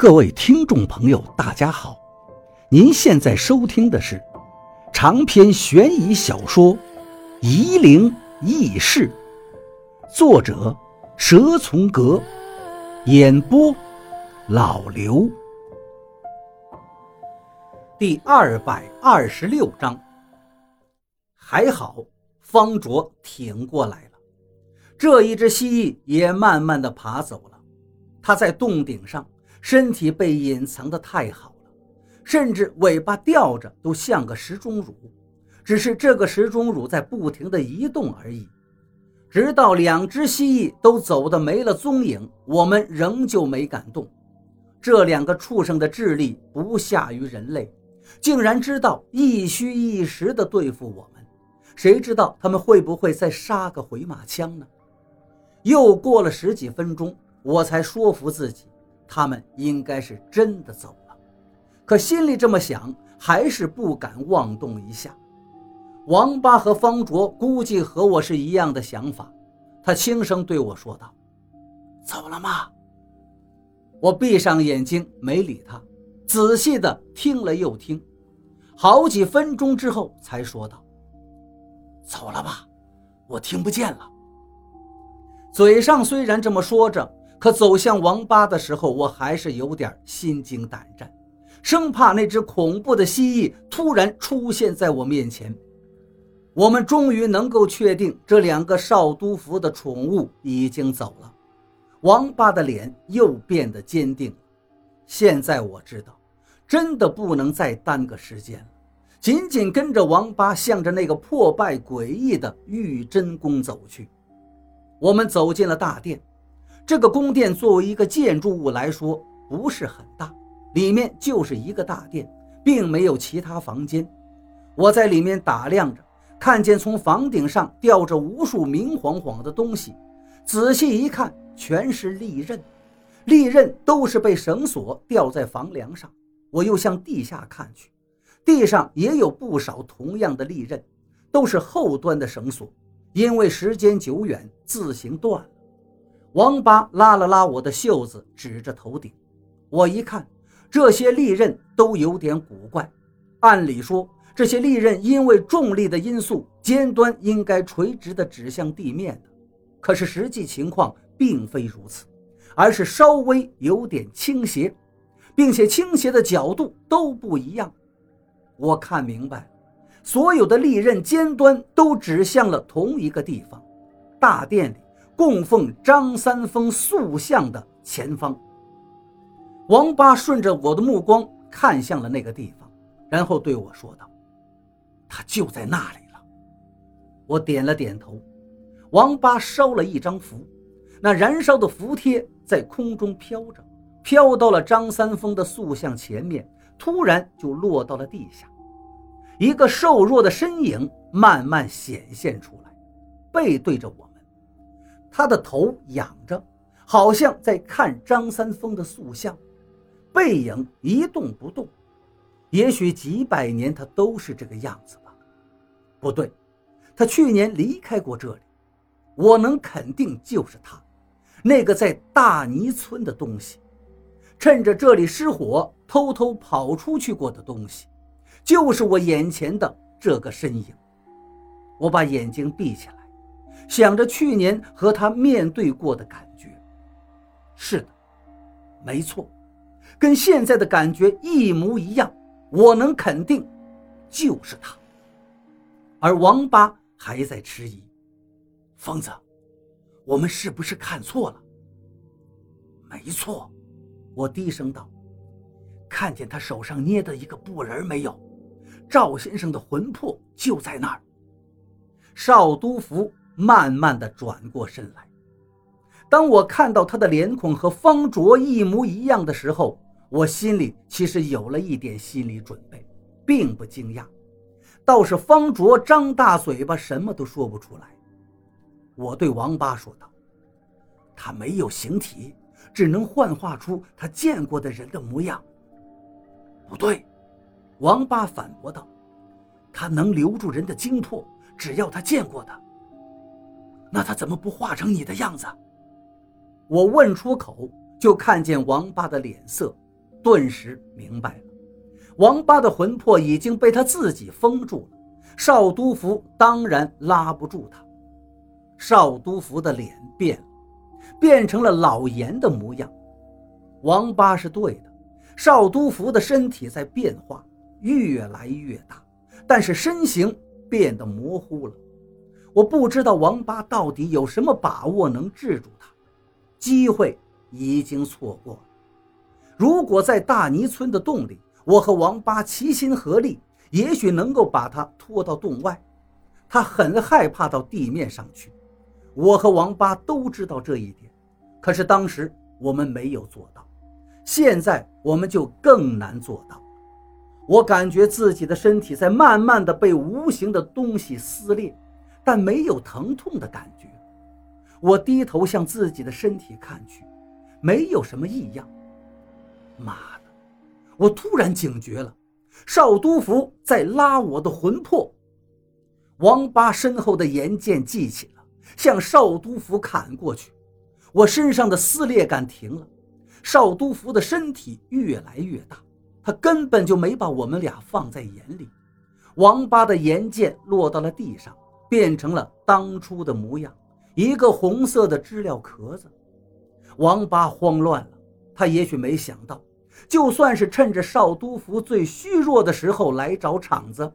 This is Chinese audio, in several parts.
各位听众朋友，大家好！您现在收听的是长篇悬疑小说《夷陵轶事》，作者蛇从阁，演播老刘。第二百二十六章，还好方卓挺过来了，这一只蜥蜴也慢慢的爬走了，它在洞顶上。身体被隐藏的太好了，甚至尾巴吊着都像个石钟乳，只是这个石钟乳在不停的移动而已。直到两只蜥蜴都走的没了踪影，我们仍旧没敢动。这两个畜生的智力不下于人类，竟然知道一虚一实的对付我们。谁知道他们会不会再杀个回马枪呢？又过了十几分钟，我才说服自己。他们应该是真的走了，可心里这么想，还是不敢妄动一下。王八和方卓估计和我是一样的想法，他轻声对我说道：“走了吗？”我闭上眼睛没理他，仔细的听了又听，好几分钟之后才说道：“走了吧，我听不见了。”嘴上虽然这么说着。可走向王八的时候，我还是有点心惊胆战，生怕那只恐怖的蜥蜴突然出现在我面前。我们终于能够确定，这两个少都府的宠物已经走了。王八的脸又变得坚定。现在我知道，真的不能再耽搁时间了，紧紧跟着王八，向着那个破败诡异的玉真宫走去。我们走进了大殿。这个宫殿作为一个建筑物来说不是很大，里面就是一个大殿，并没有其他房间。我在里面打量着，看见从房顶上吊着无数明晃晃的东西，仔细一看，全是利刃，利刃都是被绳索吊在房梁上。我又向地下看去，地上也有不少同样的利刃，都是后端的绳索，因为时间久远，自行断了。王八拉了拉我的袖子，指着头顶。我一看，这些利刃都有点古怪。按理说，这些利刃因为重力的因素，尖端应该垂直的指向地面的。可是实际情况并非如此，而是稍微有点倾斜，并且倾斜的角度都不一样。我看明白，所有的利刃尖端都指向了同一个地方——大殿里。供奉张三丰塑像的前方，王八顺着我的目光看向了那个地方，然后对我说道：“他就在那里了。”我点了点头。王八烧了一张符，那燃烧的符贴在空中飘着，飘到了张三丰的塑像前面，突然就落到了地下。一个瘦弱的身影慢慢显现出来，背对着我。他的头仰着，好像在看张三丰的塑像，背影一动不动。也许几百年他都是这个样子吧。不对，他去年离开过这里，我能肯定就是他，那个在大泥村的东西，趁着这里失火偷偷跑出去过的东西，就是我眼前的这个身影。我把眼睛闭起来。想着去年和他面对过的感觉，是的，没错，跟现在的感觉一模一样。我能肯定，就是他。而王八还在迟疑。疯子，我们是不是看错了？没错，我低声道：“看见他手上捏的一个布人没有？赵先生的魂魄就在那儿。”少都府。慢慢的转过身来，当我看到他的脸孔和方卓一模一样的时候，我心里其实有了一点心理准备，并不惊讶。倒是方卓张大嘴巴，什么都说不出来。我对王八说道：“他没有形体，只能幻化出他见过的人的模样。”不对，王八反驳道：“他能留住人的精魄，只要他见过的。”那他怎么不化成你的样子？我问出口，就看见王八的脸色顿时明白了，王八的魂魄已经被他自己封住了。少都府当然拉不住他。少都府的脸变了，变成了老严的模样。王八是对的，少都府的身体在变化，越来越大，但是身形变得模糊了。我不知道王八到底有什么把握能制住他，机会已经错过了。如果在大泥村的洞里，我和王八齐心合力，也许能够把他拖到洞外。他很害怕到地面上去，我和王八都知道这一点，可是当时我们没有做到，现在我们就更难做到。我感觉自己的身体在慢慢的被无形的东西撕裂。但没有疼痛的感觉。我低头向自己的身体看去，没有什么异样。妈的！我突然警觉了，少督府在拉我的魂魄。王八身后的岩剑记起了，向少督府砍过去。我身上的撕裂感停了。少督府的身体越来越大，他根本就没把我们俩放在眼里。王八的岩剑落到了地上。变成了当初的模样，一个红色的知了壳子。王八慌乱了，他也许没想到，就算是趁着少督府最虚弱的时候来找场子，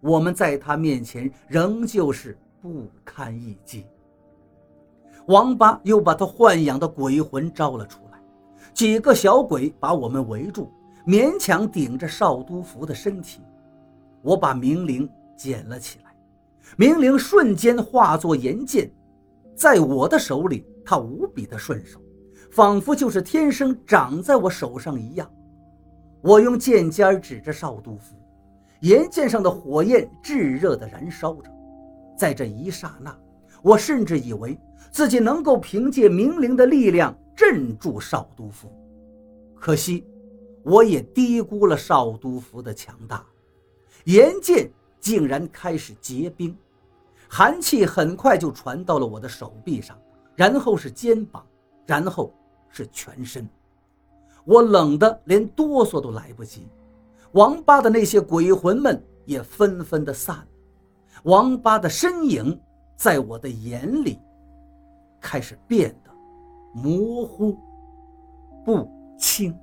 我们在他面前仍旧是不堪一击。王八又把他豢养的鬼魂招了出来，几个小鬼把我们围住，勉强顶着少督府的身体。我把明灵捡了起来。明灵瞬间化作岩剑，在我的手里，它无比的顺手，仿佛就是天生长在我手上一样。我用剑尖指着少督府，岩剑上的火焰炙热的燃烧着。在这一刹那，我甚至以为自己能够凭借明灵的力量镇住少督府。可惜，我也低估了少督府的强大，岩剑。竟然开始结冰，寒气很快就传到了我的手臂上，然后是肩膀，然后是全身。我冷得连哆嗦都来不及。王八的那些鬼魂们也纷纷的散了，王八的身影在我的眼里开始变得模糊不清。